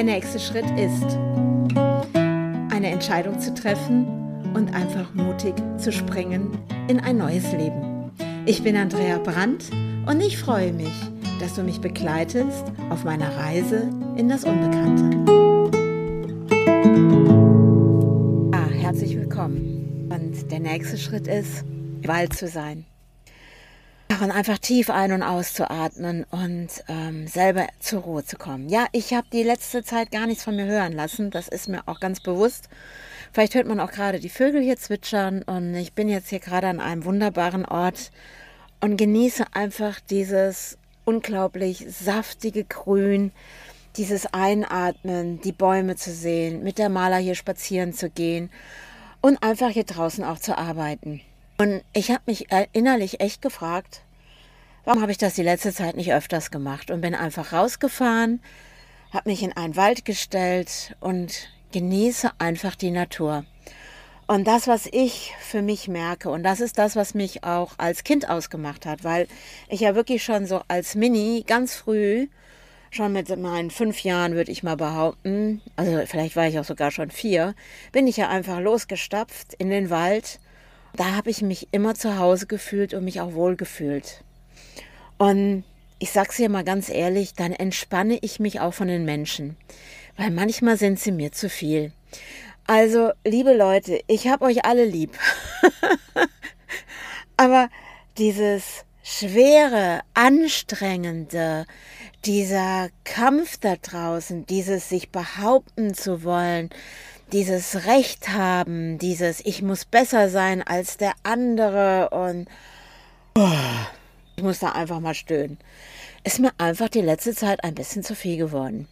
Der nächste Schritt ist, eine Entscheidung zu treffen und einfach mutig zu springen in ein neues Leben. Ich bin Andrea Brandt und ich freue mich, dass du mich begleitest auf meiner Reise in das Unbekannte. Ah, herzlich willkommen. Und der nächste Schritt ist, Wald zu sein. Und einfach tief ein- und auszuatmen und ähm, selber zur Ruhe zu kommen. Ja, ich habe die letzte Zeit gar nichts von mir hören lassen. Das ist mir auch ganz bewusst. Vielleicht hört man auch gerade die Vögel hier zwitschern und ich bin jetzt hier gerade an einem wunderbaren Ort und genieße einfach dieses unglaublich saftige Grün, dieses Einatmen, die Bäume zu sehen, mit der Maler hier spazieren zu gehen und einfach hier draußen auch zu arbeiten. Und ich habe mich innerlich echt gefragt, warum habe ich das die letzte Zeit nicht öfters gemacht und bin einfach rausgefahren, habe mich in einen Wald gestellt und genieße einfach die Natur. Und das, was ich für mich merke, und das ist das, was mich auch als Kind ausgemacht hat, weil ich ja wirklich schon so als Mini ganz früh, schon mit meinen fünf Jahren würde ich mal behaupten, also vielleicht war ich auch sogar schon vier, bin ich ja einfach losgestapft in den Wald. Da habe ich mich immer zu Hause gefühlt und mich auch wohl gefühlt. Und ich sag's dir mal ganz ehrlich, dann entspanne ich mich auch von den Menschen, weil manchmal sind sie mir zu viel. Also, liebe Leute, ich habe euch alle lieb. Aber dieses schwere, anstrengende, dieser Kampf da draußen, dieses sich behaupten zu wollen, dieses Recht haben, dieses ich muss besser sein als der andere und oh, ich muss da einfach mal stöhnen, ist mir einfach die letzte Zeit ein bisschen zu viel geworden.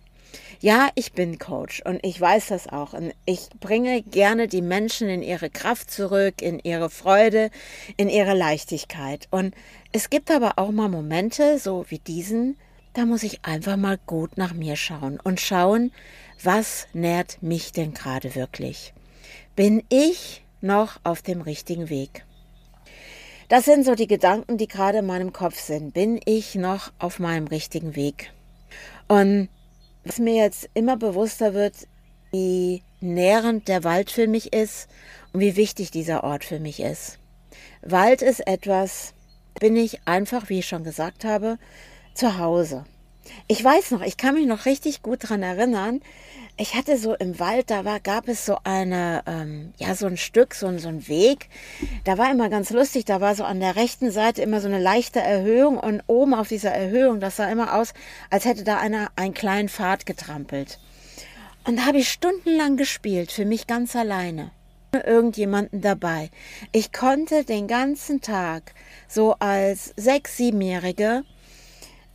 Ja, ich bin Coach und ich weiß das auch. Und ich bringe gerne die Menschen in ihre Kraft zurück, in ihre Freude, in ihre Leichtigkeit. Und es gibt aber auch mal Momente, so wie diesen, da muss ich einfach mal gut nach mir schauen und schauen, was nährt mich denn gerade wirklich? Bin ich noch auf dem richtigen Weg? Das sind so die Gedanken, die gerade in meinem Kopf sind. Bin ich noch auf meinem richtigen Weg? Und was mir jetzt immer bewusster wird, wie nährend der Wald für mich ist und wie wichtig dieser Ort für mich ist. Wald ist etwas, bin ich einfach, wie ich schon gesagt habe, zu Hause. Ich weiß noch, ich kann mich noch richtig gut daran erinnern. Ich hatte so im Wald, da war, gab es so eine, ähm, ja, so ein Stück, so, so ein Weg. Da war immer ganz lustig, da war so an der rechten Seite immer so eine leichte Erhöhung und oben auf dieser Erhöhung, das sah immer aus, als hätte da einer einen kleinen Pfad getrampelt. Und da habe ich stundenlang gespielt, für mich ganz alleine. Irgendjemanden dabei. Ich konnte den ganzen Tag so als sechs, siebenjährige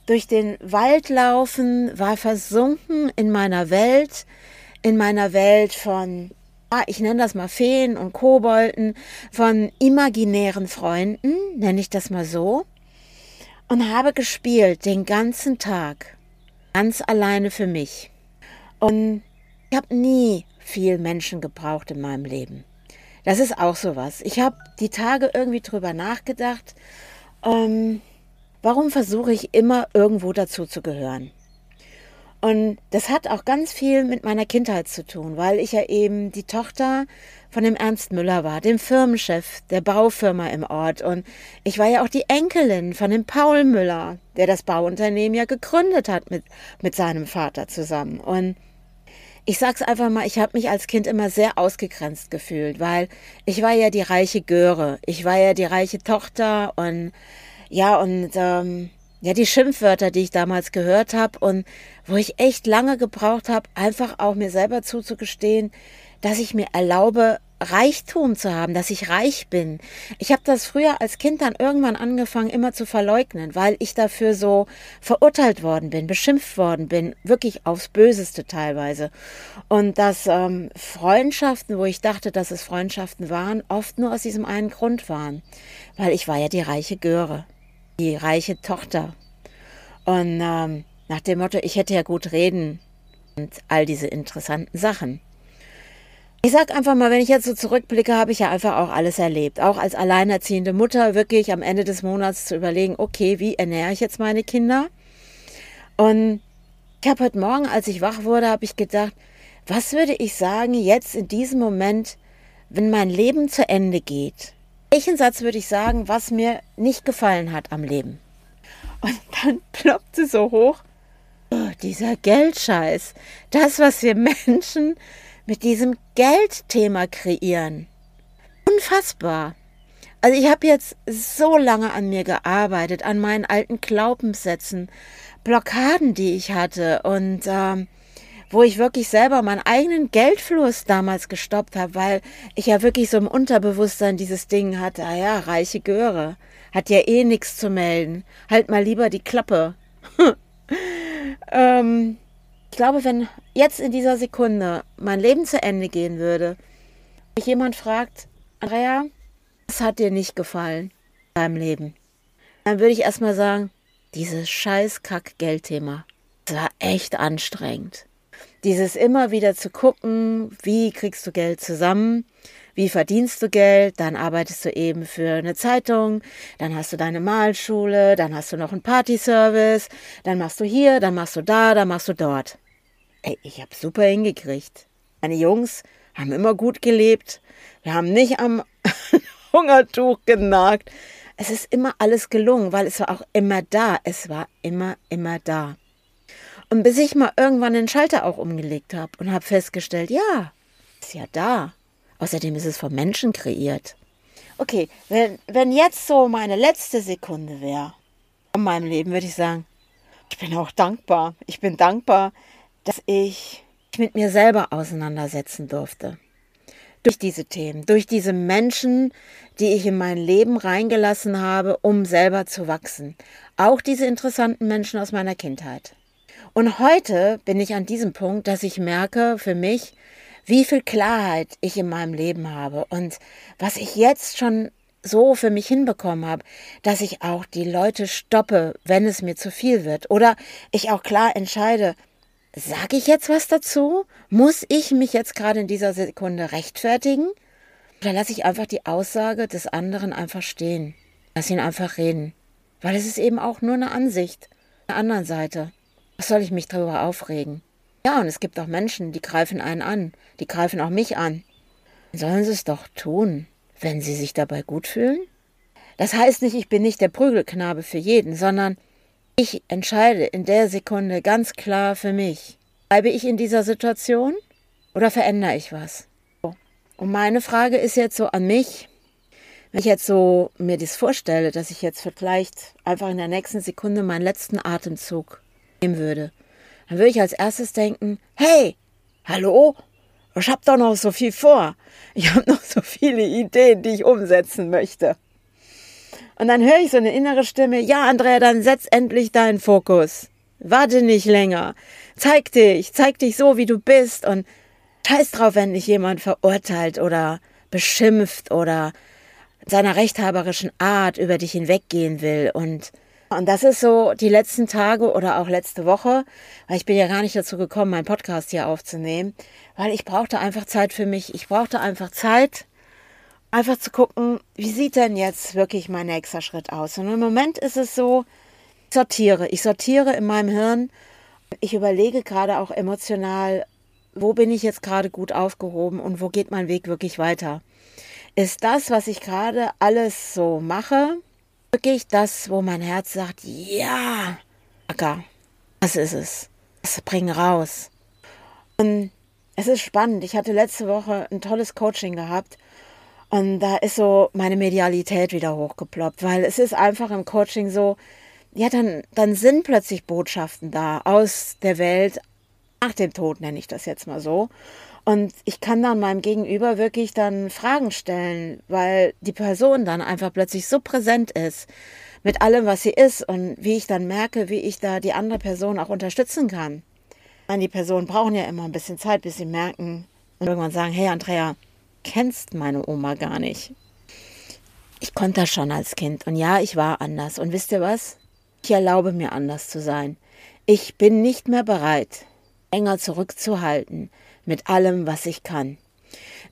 durch den Wald laufen, war versunken in meiner Welt, in meiner Welt von, ah, ich nenne das mal Feen und Kobolden, von imaginären Freunden, nenne ich das mal so, und habe gespielt den ganzen Tag, ganz alleine für mich. Und ich habe nie viel Menschen gebraucht in meinem Leben. Das ist auch sowas. Ich habe die Tage irgendwie drüber nachgedacht. Ähm, warum versuche ich immer irgendwo dazu zu gehören? Und das hat auch ganz viel mit meiner Kindheit zu tun, weil ich ja eben die Tochter von dem Ernst Müller war, dem Firmenchef der Baufirma im Ort. Und ich war ja auch die Enkelin von dem Paul Müller, der das Bauunternehmen ja gegründet hat mit, mit seinem Vater zusammen. Und ich sag's einfach mal, ich habe mich als Kind immer sehr ausgegrenzt gefühlt, weil ich war ja die reiche Göre, ich war ja die reiche Tochter und ja, und ähm, ja, die Schimpfwörter, die ich damals gehört habe und wo ich echt lange gebraucht habe, einfach auch mir selber zuzugestehen, dass ich mir erlaube, Reichtum zu haben, dass ich reich bin. Ich habe das früher als Kind dann irgendwann angefangen, immer zu verleugnen, weil ich dafür so verurteilt worden bin, beschimpft worden bin, wirklich aufs Böseste teilweise. Und dass ähm, Freundschaften, wo ich dachte, dass es Freundschaften waren, oft nur aus diesem einen Grund waren, weil ich war ja die reiche Göre die reiche Tochter. Und ähm, nach dem Motto, ich hätte ja gut reden und all diese interessanten Sachen. Ich sag einfach mal, wenn ich jetzt so zurückblicke, habe ich ja einfach auch alles erlebt. Auch als alleinerziehende Mutter wirklich am Ende des Monats zu überlegen, okay, wie ernähre ich jetzt meine Kinder? Und Ich habe heute Morgen, als ich wach wurde, habe ich gedacht, was würde ich sagen jetzt in diesem Moment, wenn mein Leben zu Ende geht? Welchen Satz würde ich sagen, was mir nicht gefallen hat am Leben? Und dann ploppte so hoch, oh, dieser Geldscheiß, das, was wir Menschen mit diesem Geldthema kreieren. Unfassbar. Also ich habe jetzt so lange an mir gearbeitet, an meinen alten Glaubenssätzen, Blockaden, die ich hatte und ähm, wo ich wirklich selber meinen eigenen Geldfluss damals gestoppt habe, weil ich ja wirklich so im Unterbewusstsein dieses Ding hatte, ah ja, reiche Göre, hat ja eh nichts zu melden, halt mal lieber die Klappe. ähm, ich glaube, wenn jetzt in dieser Sekunde mein Leben zu Ende gehen würde, mich jemand fragt, Andrea, was hat dir nicht gefallen in deinem Leben? Dann würde ich erstmal sagen, dieses scheiß Kack-Geldthema. Das war echt anstrengend. Dieses immer wieder zu gucken, wie kriegst du Geld zusammen, wie verdienst du Geld, dann arbeitest du eben für eine Zeitung, dann hast du deine Malschule, dann hast du noch einen Partyservice, dann machst du hier, dann machst du da, dann machst du dort. Ey, ich habe super hingekriegt. Meine Jungs haben immer gut gelebt. Wir haben nicht am Hungertuch genagt. Es ist immer alles gelungen, weil es war auch immer da. Es war immer, immer da. Und bis ich mal irgendwann den Schalter auch umgelegt habe und habe festgestellt, ja, ist ja da. Außerdem ist es vom Menschen kreiert. Okay, wenn, wenn jetzt so meine letzte Sekunde wäre in meinem Leben, würde ich sagen, ich bin auch dankbar. Ich bin dankbar, dass ich mich mit mir selber auseinandersetzen durfte. Durch diese Themen, durch diese Menschen, die ich in mein Leben reingelassen habe, um selber zu wachsen. Auch diese interessanten Menschen aus meiner Kindheit. Und heute bin ich an diesem Punkt, dass ich merke für mich, wie viel Klarheit ich in meinem Leben habe und was ich jetzt schon so für mich hinbekommen habe, dass ich auch die Leute stoppe, wenn es mir zu viel wird. Oder ich auch klar entscheide, sage ich jetzt was dazu? Muss ich mich jetzt gerade in dieser Sekunde rechtfertigen? Oder lasse ich einfach die Aussage des anderen einfach stehen? Lass ihn einfach reden. Weil es ist eben auch nur eine Ansicht der anderen Seite. Was soll ich mich darüber aufregen? Ja, und es gibt auch Menschen, die greifen einen an, die greifen auch mich an. Sollen sie es doch tun, wenn sie sich dabei gut fühlen? Das heißt nicht, ich bin nicht der Prügelknabe für jeden, sondern ich entscheide in der Sekunde ganz klar für mich. Bleibe ich in dieser Situation oder verändere ich was? Und meine Frage ist jetzt so an mich, wenn ich jetzt so mir das vorstelle, dass ich jetzt vielleicht einfach in der nächsten Sekunde meinen letzten Atemzug nehmen würde, dann würde ich als erstes denken, hey, hallo, ich habe doch noch so viel vor. Ich habe noch so viele Ideen, die ich umsetzen möchte. Und dann höre ich so eine innere Stimme, ja, Andrea, dann setz endlich deinen Fokus. Warte nicht länger. Zeig dich, zeig dich so, wie du bist und scheiß drauf, wenn dich jemand verurteilt oder beschimpft oder seiner rechthaberischen Art über dich hinweggehen will und und das ist so die letzten Tage oder auch letzte Woche, weil ich bin ja gar nicht dazu gekommen, meinen Podcast hier aufzunehmen, weil ich brauchte einfach Zeit für mich. Ich brauchte einfach Zeit, einfach zu gucken, wie sieht denn jetzt wirklich mein nächster Schritt aus. Und im Moment ist es so, ich sortiere. Ich sortiere in meinem Hirn. Ich überlege gerade auch emotional, wo bin ich jetzt gerade gut aufgehoben und wo geht mein Weg wirklich weiter. Ist das, was ich gerade alles so mache, wirklich das, wo mein Herz sagt, ja, Acker, das ist es. Das bring raus. Und es ist spannend. Ich hatte letzte Woche ein tolles Coaching gehabt und da ist so meine Medialität wieder hochgeploppt, weil es ist einfach im Coaching so, ja, dann, dann sind plötzlich Botschaften da aus der Welt, nach dem Tod nenne ich das jetzt mal so. Und ich kann dann meinem Gegenüber wirklich dann Fragen stellen, weil die Person dann einfach plötzlich so präsent ist mit allem, was sie ist und wie ich dann merke, wie ich da die andere Person auch unterstützen kann. Meine, die Personen brauchen ja immer ein bisschen Zeit, bis sie merken und irgendwann sagen, hey Andrea, kennst meine Oma gar nicht. Ich konnte das schon als Kind und ja, ich war anders. Und wisst ihr was? Ich erlaube mir anders zu sein. Ich bin nicht mehr bereit, enger zurückzuhalten, mit allem, was ich kann.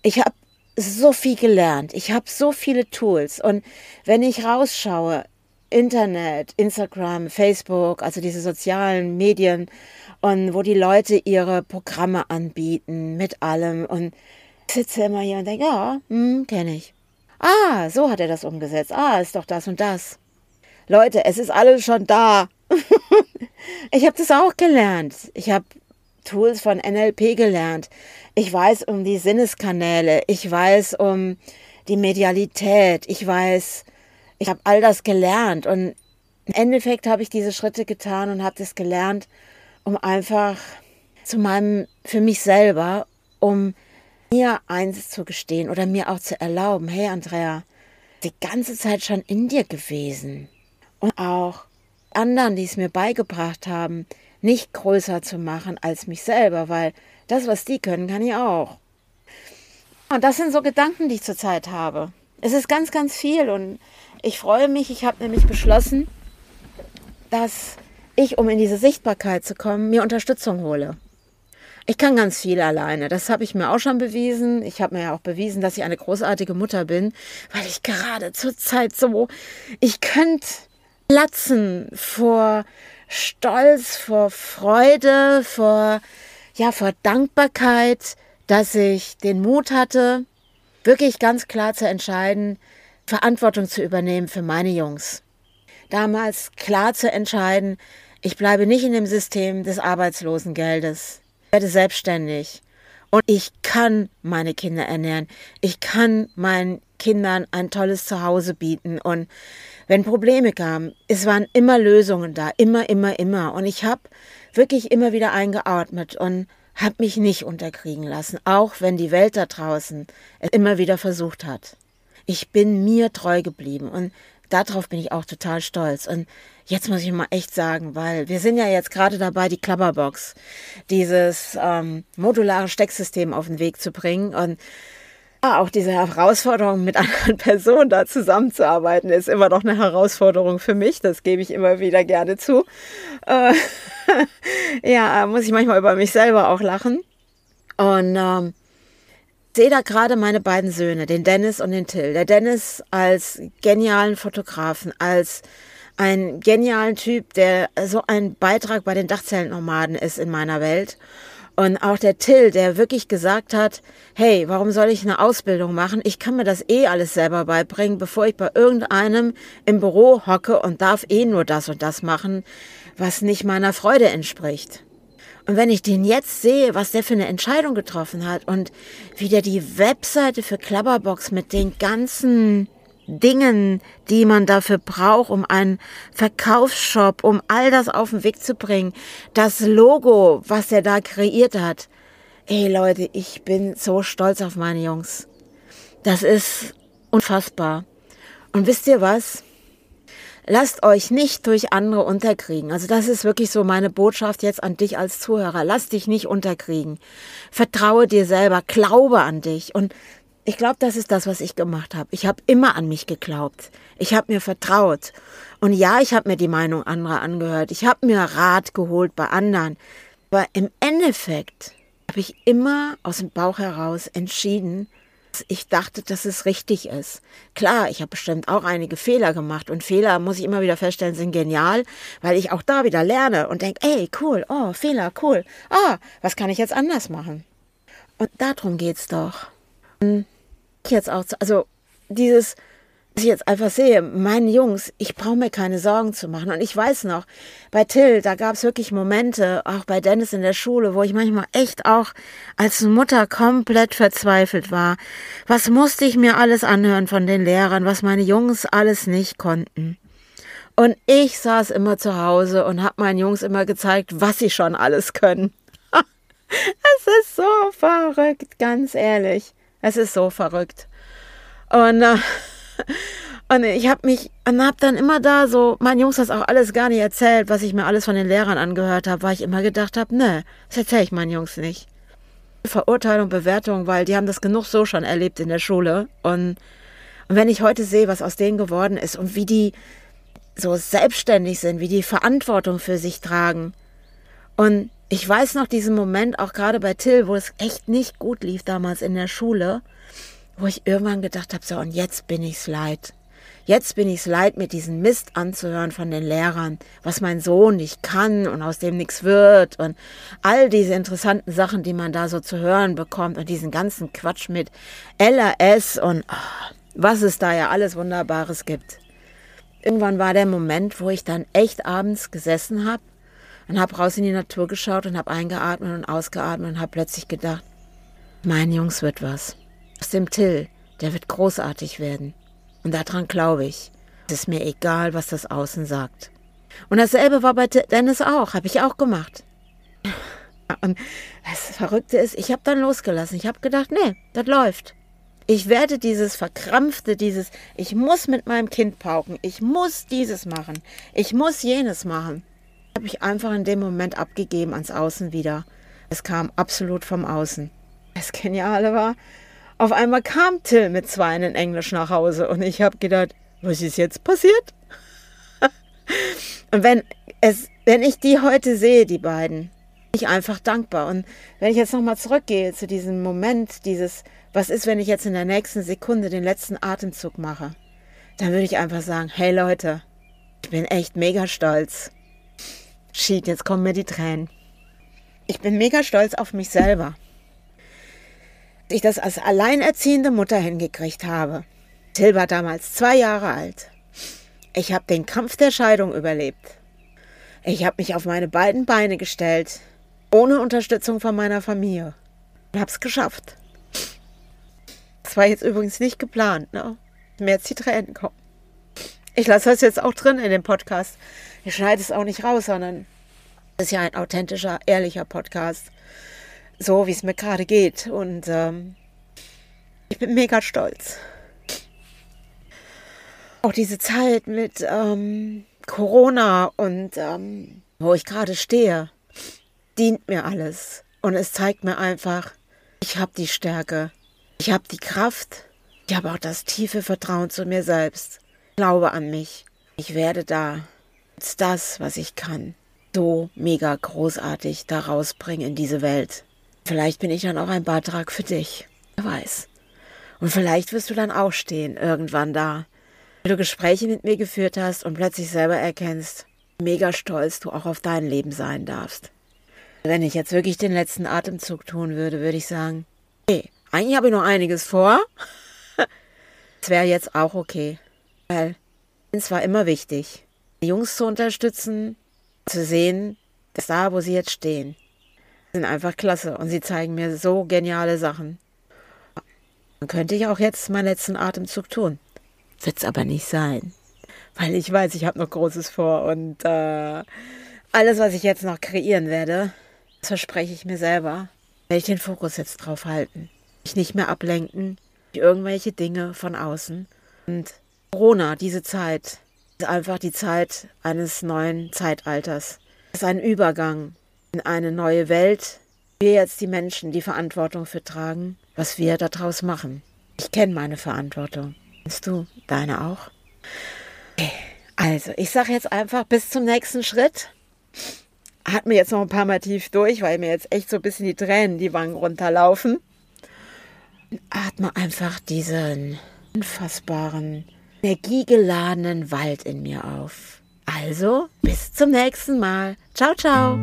Ich habe so viel gelernt. Ich habe so viele Tools. Und wenn ich rausschaue, Internet, Instagram, Facebook, also diese sozialen Medien und wo die Leute ihre Programme anbieten mit allem und sitze immer hier und denke, ja, hm, kenne ich. Ah, so hat er das umgesetzt. Ah, ist doch das und das. Leute, es ist alles schon da. ich habe das auch gelernt. Ich habe Tools von NLP gelernt. Ich weiß um die Sinneskanäle. Ich weiß um die Medialität. Ich weiß, ich habe all das gelernt. Und im Endeffekt habe ich diese Schritte getan und habe das gelernt, um einfach zu meinem, für mich selber, um mir eins zu gestehen oder mir auch zu erlauben, hey Andrea, die ganze Zeit schon in dir gewesen. Und auch anderen, die es mir beigebracht haben, nicht größer zu machen als mich selber, weil das, was die können, kann ich auch. Und das sind so Gedanken, die ich zurzeit habe. Es ist ganz, ganz viel und ich freue mich. Ich habe nämlich beschlossen, dass ich, um in diese Sichtbarkeit zu kommen, mir Unterstützung hole. Ich kann ganz viel alleine. Das habe ich mir auch schon bewiesen. Ich habe mir ja auch bewiesen, dass ich eine großartige Mutter bin, weil ich gerade zurzeit so, ich könnte platzen vor Stolz, vor Freude, vor, ja, vor Dankbarkeit, dass ich den Mut hatte, wirklich ganz klar zu entscheiden, Verantwortung zu übernehmen für meine Jungs. Damals klar zu entscheiden, ich bleibe nicht in dem System des Arbeitslosengeldes. Werde selbstständig. Und ich kann meine Kinder ernähren. Ich kann meinen Kindern ein tolles Zuhause bieten. Und wenn Probleme kamen, es waren immer Lösungen da, immer, immer, immer. Und ich habe wirklich immer wieder eingeatmet und habe mich nicht unterkriegen lassen, auch wenn die Welt da draußen es immer wieder versucht hat. Ich bin mir treu geblieben und darauf bin ich auch total stolz. Und jetzt muss ich mal echt sagen, weil wir sind ja jetzt gerade dabei, die Klapperbox, dieses ähm, modulare Stecksystem auf den Weg zu bringen. Und auch diese Herausforderung, mit anderen Personen da zusammenzuarbeiten, ist immer noch eine Herausforderung für mich. Das gebe ich immer wieder gerne zu. Äh, ja, muss ich manchmal über mich selber auch lachen. Und ähm, sehe da gerade meine beiden Söhne, den Dennis und den Till. Der Dennis als genialen Fotografen, als einen genialen Typ, der so ein Beitrag bei den Dachzellennomaden ist in meiner Welt. Und auch der Till, der wirklich gesagt hat, hey, warum soll ich eine Ausbildung machen? Ich kann mir das eh alles selber beibringen, bevor ich bei irgendeinem im Büro hocke und darf eh nur das und das machen, was nicht meiner Freude entspricht. Und wenn ich den jetzt sehe, was der für eine Entscheidung getroffen hat und wie der die Webseite für Klapperbox mit den ganzen Dingen, die man dafür braucht, um einen Verkaufsshop, um all das auf den Weg zu bringen. Das Logo, was er da kreiert hat. Ey Leute, ich bin so stolz auf meine Jungs. Das ist unfassbar. Und wisst ihr was? Lasst euch nicht durch andere unterkriegen. Also das ist wirklich so meine Botschaft jetzt an dich als Zuhörer. Lass dich nicht unterkriegen. Vertraue dir selber, glaube an dich und ich glaube, das ist das, was ich gemacht habe. Ich habe immer an mich geglaubt. Ich habe mir vertraut. Und ja, ich habe mir die Meinung anderer angehört. Ich habe mir Rat geholt bei anderen. Aber im Endeffekt habe ich immer aus dem Bauch heraus entschieden, dass ich dachte, dass es richtig ist. Klar, ich habe bestimmt auch einige Fehler gemacht und Fehler, muss ich immer wieder feststellen, sind genial, weil ich auch da wieder lerne und denke, ey, cool, oh, Fehler, cool, ah, was kann ich jetzt anders machen? Und darum geht's doch. Und jetzt auch, also dieses, ich jetzt einfach sehe, meine Jungs, ich brauche mir keine Sorgen zu machen. Und ich weiß noch, bei Till, da gab es wirklich Momente, auch bei Dennis in der Schule, wo ich manchmal echt auch als Mutter komplett verzweifelt war. Was musste ich mir alles anhören von den Lehrern, was meine Jungs alles nicht konnten. Und ich saß immer zu Hause und habe meinen Jungs immer gezeigt, was sie schon alles können. es ist so verrückt, ganz ehrlich. Es ist so verrückt. Und, äh, und ich habe mich und habe dann immer da so, meinen Jungs das auch alles gar nicht erzählt, was ich mir alles von den Lehrern angehört habe, weil ich immer gedacht habe, ne, das erzähle ich meinen Jungs nicht. Verurteilung, Bewertung, weil die haben das genug so schon erlebt in der Schule. Und, und wenn ich heute sehe, was aus denen geworden ist und wie die so selbstständig sind, wie die Verantwortung für sich tragen. Und ich weiß noch diesen Moment, auch gerade bei Till, wo es echt nicht gut lief damals in der Schule, wo ich irgendwann gedacht habe, so und jetzt bin ich's leid. Jetzt bin ich's leid, mir diesen Mist anzuhören von den Lehrern, was mein Sohn nicht kann und aus dem nichts wird und all diese interessanten Sachen, die man da so zu hören bekommt und diesen ganzen Quatsch mit LRS und oh, was es da ja alles Wunderbares gibt. Irgendwann war der Moment, wo ich dann echt abends gesessen habe und habe raus in die Natur geschaut und habe eingeatmet und ausgeatmet und habe plötzlich gedacht, mein Jungs wird was. Aus dem Till, der wird großartig werden. Und daran glaube ich. Es ist mir egal, was das Außen sagt. Und dasselbe war bei Dennis auch, habe ich auch gemacht. Und das Verrückte ist, ich habe dann losgelassen. Ich habe gedacht, nee, das läuft. Ich werde dieses verkrampfte, dieses, ich muss mit meinem Kind pauken, ich muss dieses machen, ich muss jenes machen. Habe ich einfach in dem Moment abgegeben ans Außen wieder. Es kam absolut vom Außen. Das Geniale war, auf einmal kam Till mit zwei in Englisch nach Hause und ich habe gedacht, was ist jetzt passiert? und wenn es, wenn ich die heute sehe, die beiden, bin ich einfach dankbar. Und wenn ich jetzt nochmal zurückgehe zu diesem Moment, dieses, was ist, wenn ich jetzt in der nächsten Sekunde den letzten Atemzug mache, dann würde ich einfach sagen, hey Leute, ich bin echt mega stolz. Shit, jetzt kommen mir die Tränen. Ich bin mega stolz auf mich selber ich das als alleinerziehende Mutter hingekriegt habe. Till war damals zwei Jahre alt. Ich habe den Kampf der Scheidung überlebt. Ich habe mich auf meine beiden Beine gestellt, ohne Unterstützung von meiner Familie. Und habe es geschafft. Das war jetzt übrigens nicht geplant, ne? Mir jetzt die Tränen kommen. Ich lasse das jetzt auch drin in dem Podcast. Ich schneide es auch nicht raus, sondern es ist ja ein authentischer, ehrlicher Podcast so, wie es mir gerade geht. Und ähm, ich bin mega stolz. Auch diese Zeit mit ähm, Corona und ähm, wo ich gerade stehe, dient mir alles. Und es zeigt mir einfach, ich habe die Stärke, ich habe die Kraft, ich habe auch das tiefe Vertrauen zu mir selbst. Glaube an mich. Ich werde da jetzt das, was ich kann, so mega großartig da rausbringen in diese Welt. Vielleicht bin ich dann auch ein Beitrag für dich. Wer weiß. Und vielleicht wirst du dann auch stehen, irgendwann da. Wenn du Gespräche mit mir geführt hast und plötzlich selber erkennst, mega stolz du auch auf dein Leben sein darfst. Wenn ich jetzt wirklich den letzten Atemzug tun würde, würde ich sagen, hey, eigentlich habe ich noch einiges vor. Es wäre jetzt auch okay. Weil es war immer wichtig, die Jungs zu unterstützen, zu sehen, dass da, wo sie jetzt stehen, sind einfach klasse und sie zeigen mir so geniale Sachen. Dann könnte ich auch jetzt meinen letzten Atemzug tun. Wird's aber nicht sein. Weil ich weiß, ich habe noch Großes vor und äh, alles, was ich jetzt noch kreieren werde, das verspreche ich mir selber, werde ich den Fokus jetzt drauf halten. Mich nicht mehr ablenken, irgendwelche Dinge von außen. Und Corona, diese Zeit, ist einfach die Zeit eines neuen Zeitalters. Es ist ein Übergang in eine neue Welt. Wir jetzt die Menschen die Verantwortung für tragen, was wir daraus machen. Ich kenne meine Verantwortung. Kennst du deine auch? Okay. Also, ich sage jetzt einfach bis zum nächsten Schritt. Hat mir jetzt noch ein paar Mal tief durch, weil mir jetzt echt so ein bisschen die Tränen die Wangen runterlaufen. Atme einfach diesen unfassbaren, energiegeladenen Wald in mir auf. Also, bis zum nächsten Mal. Ciao, ciao.